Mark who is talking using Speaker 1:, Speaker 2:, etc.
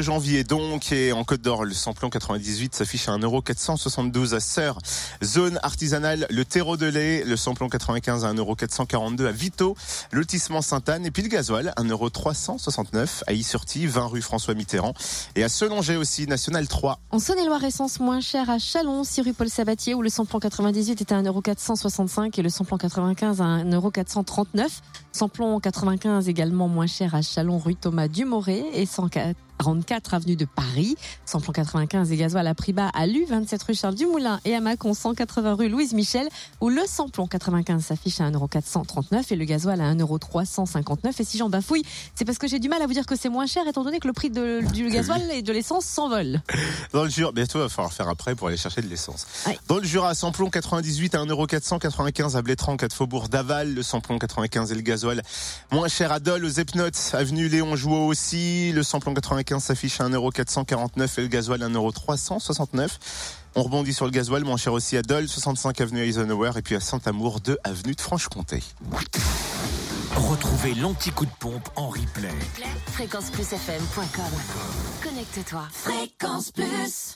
Speaker 1: janvier donc et en Côte d'Or le samplon 98 s'affiche à 1,472€ à Sœur. Zone artisanale le terreau de lait, le samplon 95 à 1,442€ à Vito, lotissement Sainte-Anne et puis le gasoil 1,369€ à Issurti, 20 rue François Mitterrand et à Solonger aussi national 3.
Speaker 2: En Saône-et-Loire essence moins cher à Chalon, 6 rue Paul Sabatier où le samplon 98 est à 1,465€ et le samplon 95 à 1,439€. Samplon 95 également moins cher à Chalon rue Thomas Dumoré et 104 44 avenue de Paris, samplon 95 et gasoil à prix bas à Lu, 27 rue Charles Dumoulin et à Mâcon, 180 rue Louise Michel, où le samplon 95 s'affiche à 1,439€ et le gasoil à 1,359€. Et si j'en bafouille, c'est parce que j'ai du mal à vous dire que c'est moins cher, étant donné que le prix de, du gasoil et de l'essence s'envole.
Speaker 1: Dans le Jura, bientôt il va falloir faire après pour aller chercher de l'essence. Dans le Jura, samplon 98 à 1,495€ à Blétran, 4 Faubourg d'Aval, le samplon 95 et le gasoil moins cher à Dole, aux Epnotes, avenue Léon Jouot aussi, le samplon 95 s'affiche à 1,449€ et le gasoil à 1,369€. On rebondit sur le gasoil, moins cher aussi à Dole, 65 avenue Eisenhower et puis à Saint-Amour, 2 avenue de Franche-Comté.
Speaker 3: Retrouvez l'anti-coup de pompe en replay.
Speaker 4: Fréquenceplusfm.com Connecte-toi. Fréquence Plus.